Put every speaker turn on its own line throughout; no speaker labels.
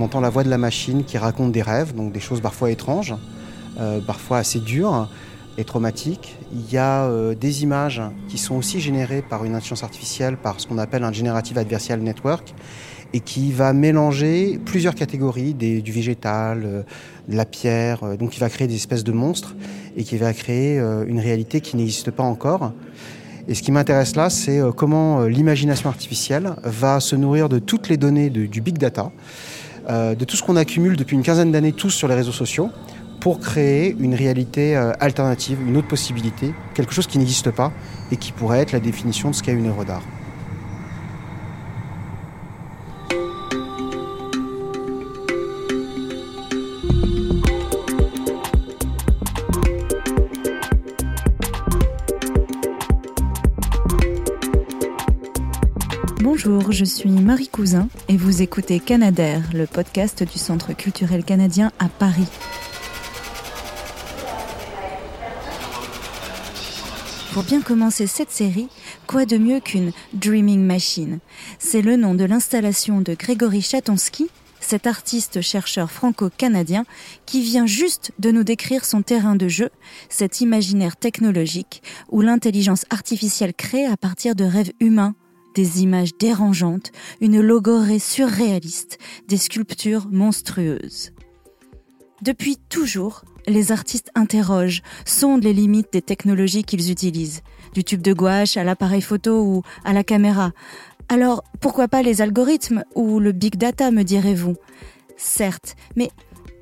On entend la voix de la machine qui raconte des rêves, donc des choses parfois étranges, euh, parfois assez dures et traumatiques. Il y a euh, des images qui sont aussi générées par une intelligence artificielle, par ce qu'on appelle un Generative Adversarial Network, et qui va mélanger plusieurs catégories, du végétal, euh, de la pierre, donc qui va créer des espèces de monstres et qui va créer une réalité qui n'existe pas encore. Et ce qui m'intéresse là, c'est comment l'imagination artificielle va se nourrir de toutes les données du big data, euh, de tout ce qu'on accumule depuis une quinzaine d'années tous sur les réseaux sociaux, pour créer une réalité euh, alternative, une autre possibilité, quelque chose qui n'existe pas et qui pourrait être la définition de ce qu'est une œuvre d'art.
Bonjour, je suis Marie Cousin et vous écoutez Canadair, le podcast du Centre culturel canadien à Paris. Pour bien commencer cette série, quoi de mieux qu'une Dreaming Machine? C'est le nom de l'installation de Grégory Chatonsky, cet artiste chercheur franco-canadien qui vient juste de nous décrire son terrain de jeu, cet imaginaire technologique où l'intelligence artificielle crée à partir de rêves humains des images dérangeantes, une logorée surréaliste, des sculptures monstrueuses. Depuis toujours, les artistes interrogent, sondent les limites des technologies qu'ils utilisent, du tube de gouache à l'appareil photo ou à la caméra. Alors, pourquoi pas les algorithmes ou le big data, me direz-vous? Certes, mais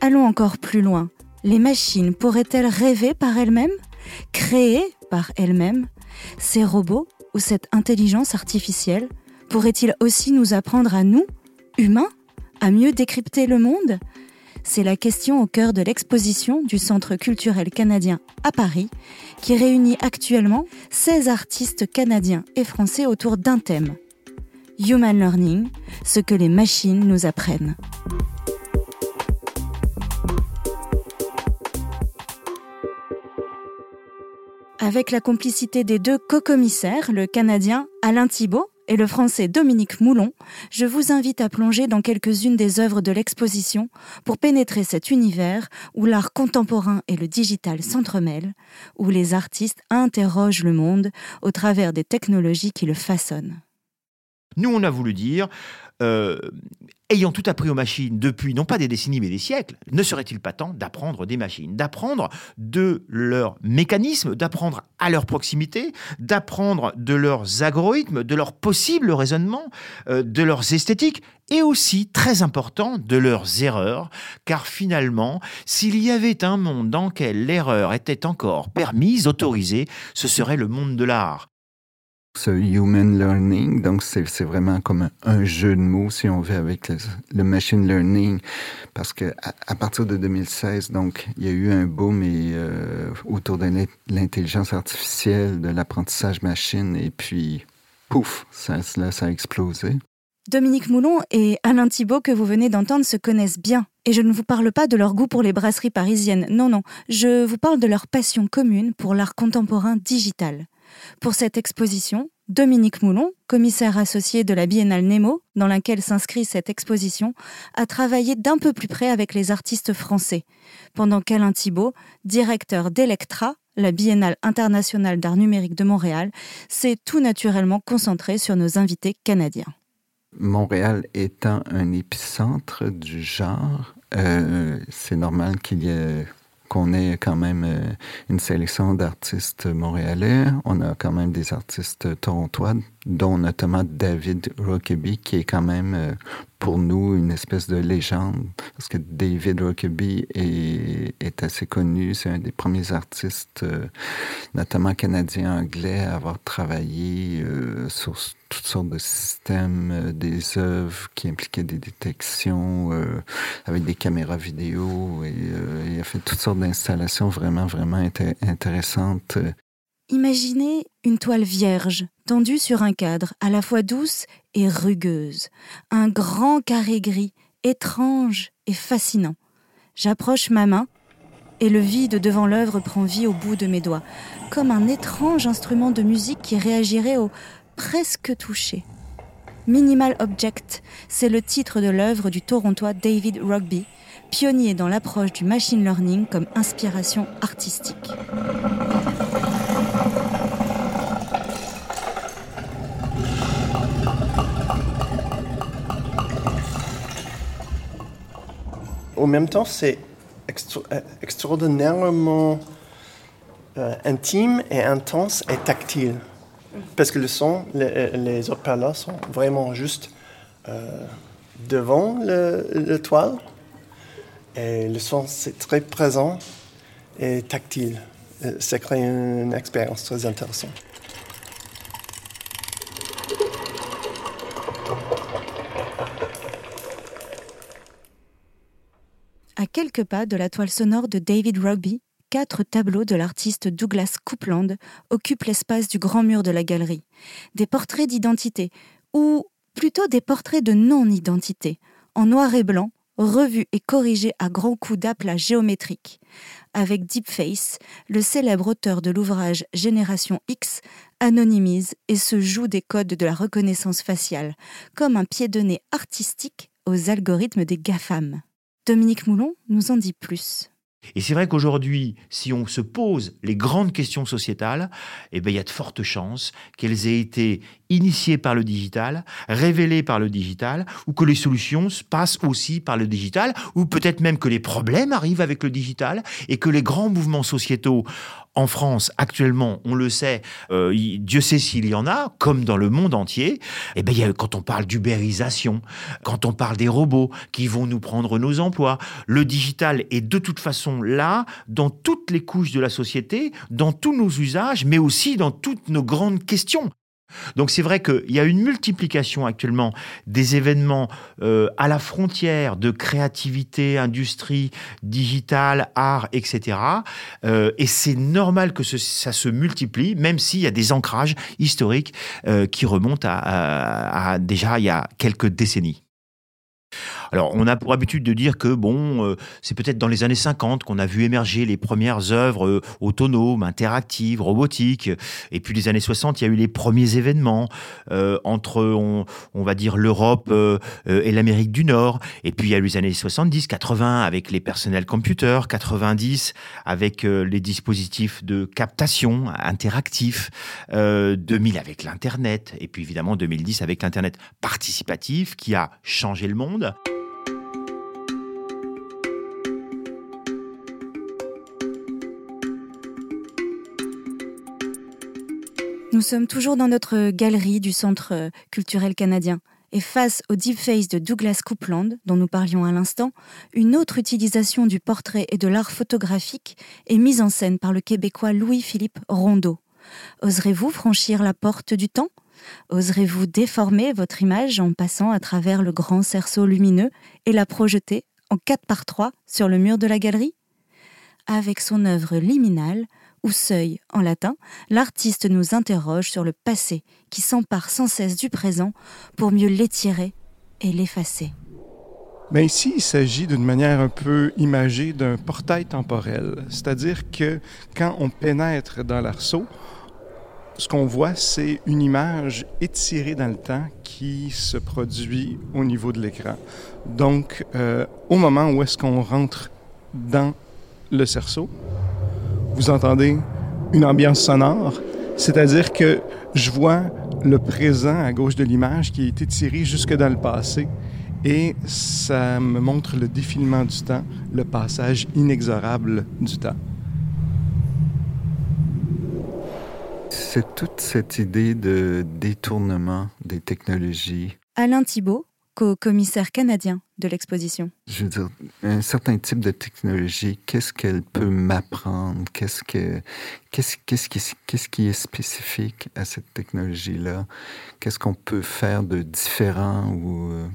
allons encore plus loin. Les machines pourraient-elles rêver par elles-mêmes? Créer par elles-mêmes? Ces robots ou cette intelligence artificielle pourrait-il aussi nous apprendre à nous, humains, à mieux décrypter le monde? C'est la question au cœur de l'exposition du Centre culturel canadien à Paris, qui réunit actuellement 16 artistes canadiens et français autour d'un thème. Human Learning, ce que les machines nous apprennent. Avec la complicité des deux co-commissaires, le Canadien Alain Thibault et le Français Dominique Moulon, je vous invite à plonger dans quelques-unes des œuvres de l'exposition pour pénétrer cet univers où l'art contemporain et le digital s'entremêlent, où les artistes interrogent le monde au travers des technologies qui le façonnent.
Nous, on a voulu dire, euh, ayant tout appris aux machines depuis non pas des décennies mais des siècles, ne serait-il pas temps d'apprendre des machines, d'apprendre de leurs mécanismes, d'apprendre à leur proximité, d'apprendre de leurs algorithmes, de leur possible raisonnement, euh, de leurs esthétiques et aussi, très important, de leurs erreurs, car finalement, s'il y avait un monde dans lequel l'erreur était encore permise, autorisée, ce serait le monde de l'art.
Ce human learning. Donc, c'est vraiment comme un, jeu de mots, si on veut, avec le, machine learning. Parce que à, partir de 2016, donc, il y a eu un boom euh, autour de l'in- l'intelligence artificielle, de l'apprentissage machine, et puis, pouf, ça, ça a explosé.
Dominique Moulon et Alain Thibault que vous venez d'entendre se connaissent bien. Et je ne vous parle pas de leur goût pour les brasseries parisiennes, non, non, je vous parle de leur passion commune pour l'art contemporain digital. Pour cette exposition, Dominique Moulon, commissaire associé de la Biennale Nemo, dans laquelle s'inscrit cette exposition, a travaillé d'un peu plus près avec les artistes français, pendant qu'Alain Thibault, directeur d'Electra, la Biennale internationale d'art numérique de Montréal, s'est tout naturellement concentré sur nos invités canadiens.
Montréal étant un épicentre du genre, euh, c'est normal qu'il y ait qu'on ait quand même euh, une sélection d'artistes montréalais. On a quand même des artistes torontois, dont notamment David Rockaby, qui est quand même euh, pour nous une espèce de légende, parce que David Rockaby est, assez connu. C'est un des premiers artistes, euh, notamment canadiens-anglais, à avoir travaillé sur toutes sortes de systèmes, des œuvres qui impliquaient des détections avec des caméras vidéo. Et, toutes sortes d'installations vraiment, vraiment inté- intéressantes.
Imaginez une toile vierge tendue sur un cadre à la fois douce et rugueuse, un grand carré gris, étrange et fascinant. J'approche ma main et le vide devant l'œuvre prend vie au bout de mes doigts, comme un étrange instrument de musique qui réagirait au presque toucher. Minimal Object, c'est le titre de l'œuvre du Torontois David Rugby, pionnier dans l'approche du machine learning comme inspiration artistique.
En même temps, c'est euh, extraordinairement euh, intime et intense et tactile. Parce que le son, les, les haut sont vraiment juste euh, devant le, toile. Le son, c'est très présent et tactile. Ça crée une expérience très intéressante.
À quelques pas de la toile sonore de David Rugby, quatre tableaux de l'artiste Douglas Coupland occupent l'espace du grand mur de la galerie. Des portraits d'identité, ou plutôt des portraits de non-identité, en noir et blanc, revus et corrigés à grands coups d'aplat géométriques. Avec Deepface, le célèbre auteur de l'ouvrage Génération X anonymise et se joue des codes de la reconnaissance faciale, comme un pied de nez artistique aux algorithmes des GAFAM. Dominique Moulon nous en dit plus.
Et c'est vrai qu'aujourd'hui, si on se pose les grandes questions sociétales, eh bien, il y a de fortes chances qu'elles aient été initiées par le digital, révélées par le digital, ou que les solutions passent aussi par le digital, ou peut-être même que les problèmes arrivent avec le digital, et que les grands mouvements sociétaux en France, actuellement, on le sait, euh, Dieu sait s'il y en a, comme dans le monde entier, eh bien, quand on parle d'ubérisation, quand on parle des robots qui vont nous prendre nos emplois, le digital est de toute façon là, dans toutes les couches de la société, dans tous nos usages, mais aussi dans toutes nos grandes questions. Donc c'est vrai qu'il y a une multiplication actuellement des événements euh, à la frontière de créativité, industrie, digitale, art, etc. Euh, et c'est normal que ça se multiplie, même s'il y a des ancrages historiques euh, qui remontent à déjà il y a quelques décennies. Alors, on a pour habitude de dire que, bon, euh, c'est peut-être dans les années 50 qu'on a vu émerger les premières œuvres euh, autonomes, interactives, robotiques. Et puis, les années 60, il y a eu les premiers événements euh, entre, on, va dire, l'Europe et l'Amérique du Nord. Et puis, il y a eu les années 70, 80 avec les personnels computers, 90 avec les dispositifs de captation interactifs, 2000 avec l'Internet, et puis évidemment 2010 avec l'Internet participatif qui a changé le monde.
Nous sommes toujours dans notre galerie du Centre euh, culturel canadien. Et face au deepface de Douglas Coupland, dont nous parlions à l'instant, une autre utilisation du portrait et de l'art photographique est mise en scène par le Québécois Louis-Philippe Rondeau. Oserez-vous franchir la porte du temps? Oserez-vous déformer votre image en passant à travers le grand cerceau lumineux et la projeter en 4 par 3 sur le mur de la galerie? Avec son œuvre liminale, ou seuil en latin, l'artiste nous interroge sur le passé qui s'empare sans cesse du présent pour mieux l'étirer et l'effacer.
Mais ici, il s'agit d'une manière un peu imagée d'un portail temporel, c'est-à-dire que quand on pénètre dans l'arceau, ce qu'on voit, c'est une image étirée dans le temps qui se produit au niveau de l'écran. Donc, euh, au moment où est-ce qu'on rentre dans le cerceau, vous entendez une ambiance sonore, c'est-à-dire que je vois le présent à gauche de l'image qui a été tiré jusque dans le passé et ça me montre le défilement du temps, le passage inexorable du temps.
C'est toute cette idée de détournement des technologies.
Alain Thibault, co-commissaire canadien de l'exposition.
Je veux dire, un certain type de technologie, qu'est-ce qu'elle peut m'apprendre? Qu'est-ce que, qu'est-ce, qu'est-ce qui, est spécifique à cette technologie-là? Qu'est-ce qu'on peut faire de différent euh,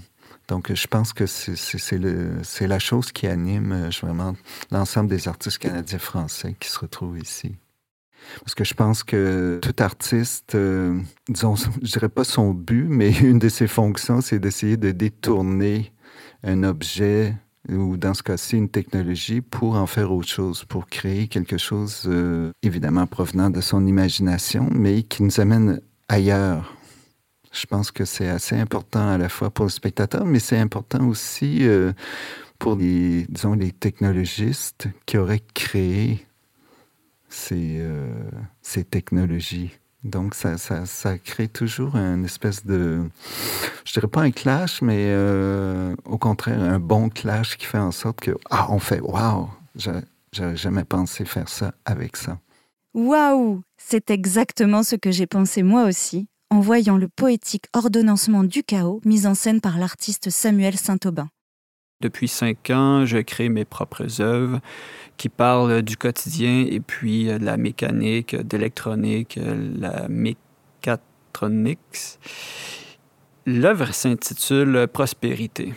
donc, je pense que c'est, la chose qui anime euh, vraiment l'ensemble des artistes canadiens français qui se retrouvent ici. Parce que je pense que tout artiste, euh, disons, je dirais pas son but, mais une de ses fonctions, c'est d'essayer de détourner un objet ou dans ce cas-ci une technologie pour en faire autre chose, pour créer quelque chose euh, évidemment provenant de son imagination, mais qui nous amène ailleurs. Je pense que c'est assez important à la fois pour le spectateur, mais c'est important aussi euh, pour les, disons, les technologistes qui auraient créé ces, euh, ces technologies. Donc, ça, ça, ça, crée toujours une espèce de, je dirais pas un clash, mais euh, au contraire, un bon clash qui fait en sorte que, ah, on fait, waouh, j'avais jamais pensé faire ça avec ça.
Waouh, c'est exactement ce que j'ai pensé moi aussi en voyant le poétique ordonnancement du chaos mis en scène par l'artiste Samuel Saint-Aubin.
Depuis cinq ans, je crée mes propres œuvres qui parlent du quotidien et puis euh, de la mécanique, de l'électronique, la mécatronique. L'œuvre s'intitule Prospérité.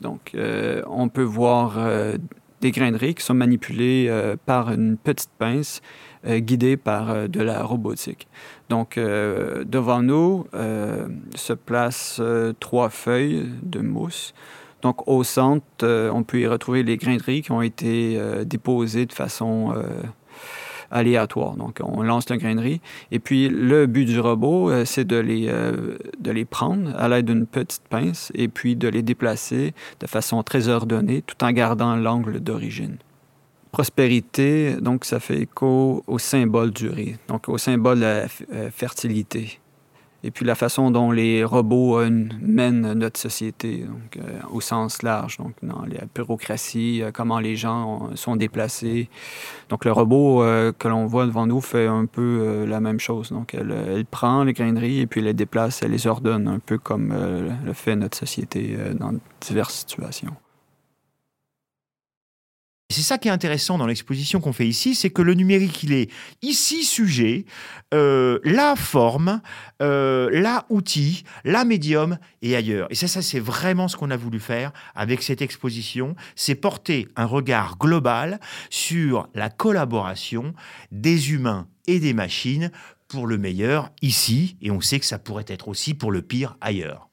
Donc, euh, on peut voir euh, des graineries qui sont manipulées par une petite pince guidée par de la robotique. Donc, devant nous se placent trois feuilles de mousse donc, au centre, euh, on peut y retrouver les graineries qui ont été euh, déposées de façon euh, aléatoire. Donc, on lance la grainerie. Et puis, le but du robot, c'est de les, de les prendre à l'aide d'une petite pince et puis de les déplacer de façon très ordonnée tout en gardant l'angle d'origine. Prospérité, donc, ça fait écho au symbole du riz, donc au symbole de la fertilité et puis la façon dont les robots euh, mènent notre société donc, euh, au sens large, donc dans la bureaucratie, euh, comment les gens sont déplacés. Donc le robot que l'on voit devant nous fait un peu la même chose. Donc elle, elle, prend les graineries et puis elle les déplace, elle les ordonne, un peu comme le fait notre société dans diverses situations.
C'est ça qui est intéressant dans l'exposition qu'on fait ici, c'est que le numérique, il est ici sujet, euh, la forme, euh, la outil, médium et ailleurs. Et ça, ça c'est vraiment ce qu'on a voulu faire avec cette exposition, c'est porter un regard global sur la collaboration des humains et des machines pour le meilleur ici, et on sait que ça pourrait être aussi pour le pire ailleurs.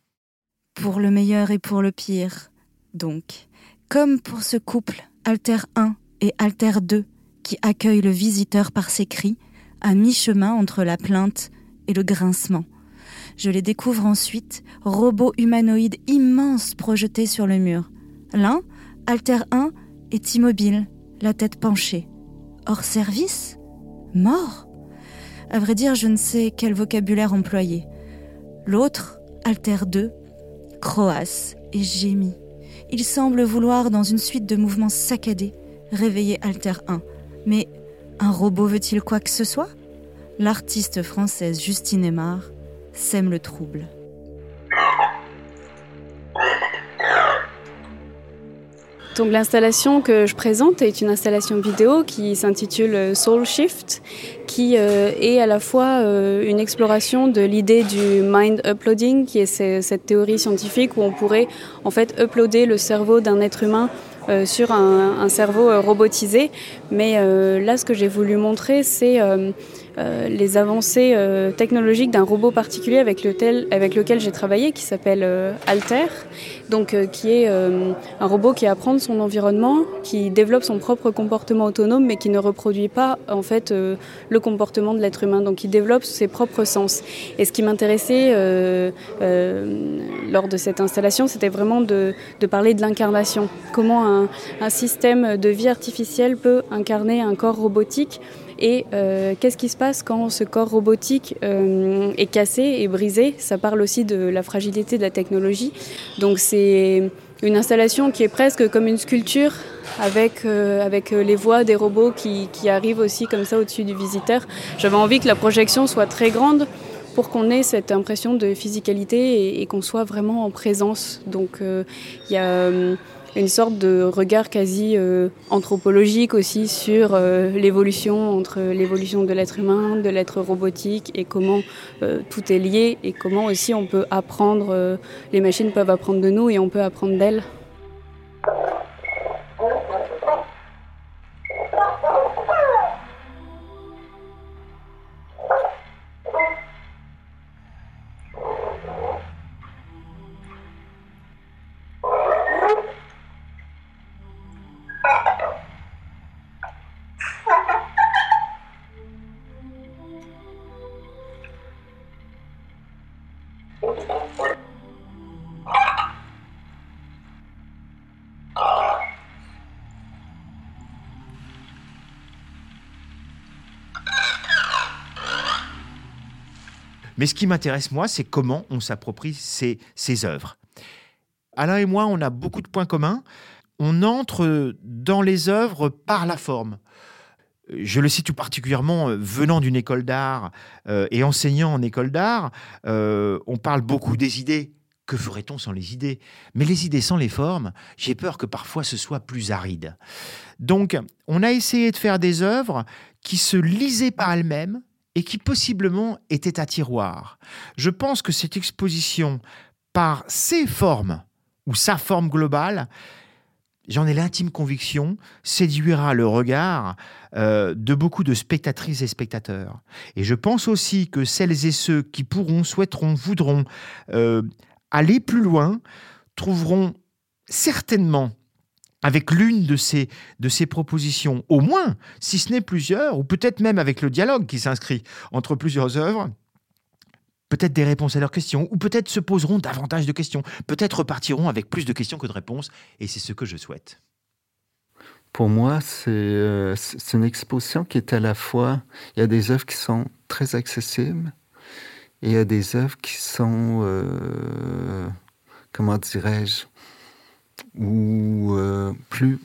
Pour le meilleur et pour le pire, donc, comme pour ce couple Alter 1 et Alter 2 qui accueillent le visiteur par ses cris, à mi-chemin entre la plainte et le grincement. Je les découvre ensuite, robots humanoïdes immenses projetés sur le mur. L'un, Alter 1, est immobile, la tête penchée. Hors service? Mort? À vrai dire, je ne sais quel vocabulaire employer. L'autre, Alter 2, croasse et gémit. Il semble vouloir, dans une suite de mouvements saccadés, réveiller Alter 1. Mais un robot veut-il quoi que ce soit? L'artiste française Justine Aymar sème le trouble.
Donc l'installation que je présente est une installation vidéo qui s'intitule Soul Shift, qui euh, est à la fois euh, une exploration de l'idée du mind uploading, qui est cette théorie scientifique où on pourrait en fait uploader le cerveau d'un être humain euh, sur un, cerveau robotisé. Mais là, ce que j'ai voulu montrer, c'est euh, les avancées euh, technologiques d'un robot particulier avec lequel, avec lequel j'ai travaillé, qui s'appelle euh, Alter, donc qui est un robot qui apprend son environnement, qui développe son propre comportement autonome, mais qui ne reproduit pas en fait le comportement de l'être humain, donc qui développe ses propres sens. Et ce qui m'intéressait lors de cette installation, c'était vraiment de, parler de l'incarnation, comment un système de vie artificielle peut incarner un corps robotique et euh, qu'est-ce qui se passe quand ce corps robotique euh, est cassé et brisé? Ça parle aussi de la fragilité de la technologie. Donc c'est une installation qui est presque comme une sculpture avec, euh, avec les voix des robots qui, qui arrivent aussi comme ça au-dessus du visiteur. J'avais envie que la projection soit très grande pour qu'on ait cette impression de physicalité et, qu'on soit vraiment en présence. Donc il y a une sorte de regard quasi euh, anthropologique aussi sur euh, l'évolution entre l'évolution de l'être humain, de l'être robotique et comment euh, tout est lié et comment aussi on peut apprendre, les machines peuvent apprendre de nous et on peut apprendre d'elles.
Mais ce qui m'intéresse, moi, c'est comment on s'approprie ces, œuvres. Alain et moi, on a beaucoup de points communs. On entre dans les œuvres par la forme. Je le tout particulièrement euh, venant d'une école d'art euh, et enseignant en école d'art. Euh, on parle beaucoup des idées. Que ferait-on sans les idées? Mais les idées sans les formes, j'ai peur que parfois ce soit plus aride. Donc, on a essayé de faire des œuvres qui se lisaient par elles-mêmes et qui possiblement étaient à tiroir. Je pense que cette exposition, par ses formes ou sa forme globale, j'en ai l'intime conviction, séduira le regard euh, de beaucoup de spectatrices et spectateurs. Et je pense aussi que celles et ceux qui pourront, souhaiteront, voudront euh, aller plus loin, trouveront certainement avec l'une de ces, de ces propositions, au moins, si ce n'est plusieurs, ou peut-être même avec le dialogue qui s'inscrit entre plusieurs œuvres, peut-être des réponses à leurs questions, ou peut-être se poseront davantage de questions, peut-être repartiront avec plus de questions que de réponses, et c'est ce que je souhaite.
Pour moi, c'est euh, une exposition qui est à la fois, il y a des œuvres qui sont très accessibles, et il y a des œuvres qui sont, euh, comment dirais-je, ou euh, plus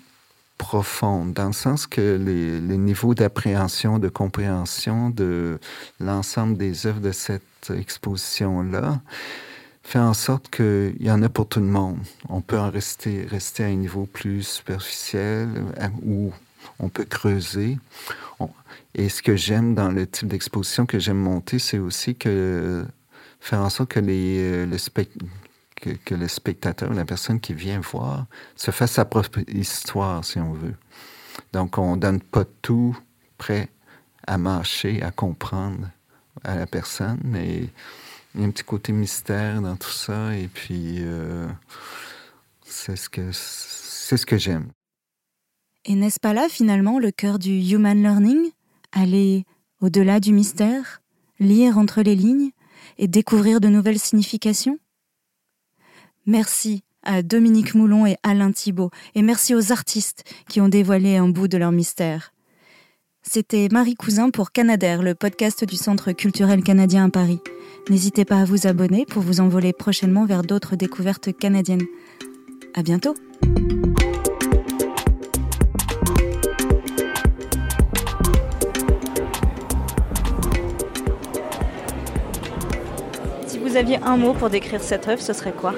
profondes, dans le sens que les, niveaux d'appréhension, de compréhension de l'ensemble des œuvres de cette exposition-là fait en sorte qu'il y en a pour tout le monde. On peut en rester, rester à un niveau plus superficiel euh, où on peut creuser. et ce que j'aime dans le type d'exposition que j'aime monter, c'est aussi que faire en sorte que, les, euh, le que, le spectateur, la personne qui vient voir, se fasse sa propre histoire, si on veut. Donc, on donne pas tout prêt à marcher, à comprendre à la personne, mais il y a un petit côté mystère dans tout ça, et puis euh, c'est ce que, ce que j'aime.
Et n'est-ce pas là finalement le cœur du human learning? Aller au-delà du mystère, lire entre les lignes et découvrir de nouvelles significations? Merci à Dominique Moulon et Alain Thibault, et merci aux artistes qui ont dévoilé un bout de leur mystère. C'était Marie Cousin pour Canadair, le podcast du Centre culturel canadien à Paris. N'hésitez pas à vous abonner pour vous envoler prochainement vers d'autres découvertes canadiennes. À bientôt!
Si vous aviez un mot pour décrire cette œuvre, ce serait quoi?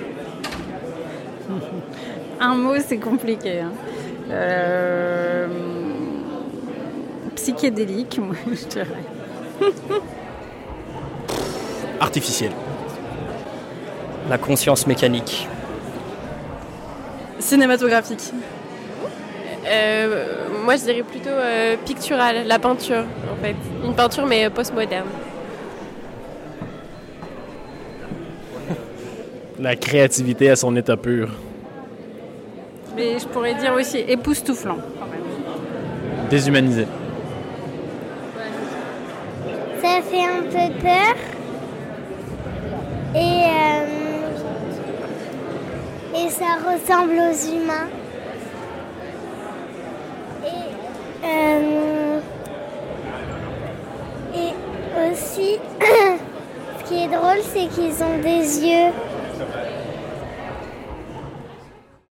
Un mot, c'est compliqué. Hein. Euh psychédélique, moi, je dirais.
Artificiel. La conscience mécanique.
Cinématographique. Euh, moi, je dirais plutôt euh, picturale, la peinture, en fait. Une peinture, mais postmoderne.
La créativité à son état pur.
Mais je pourrais dire aussi époustouflant, quand même.
Déshumanisé.
Ça fait un peu peur. Et, euh, et ça ressemble aux humains. Et, euh, et aussi, ce qui est drôle, c'est qu'ils ont des yeux.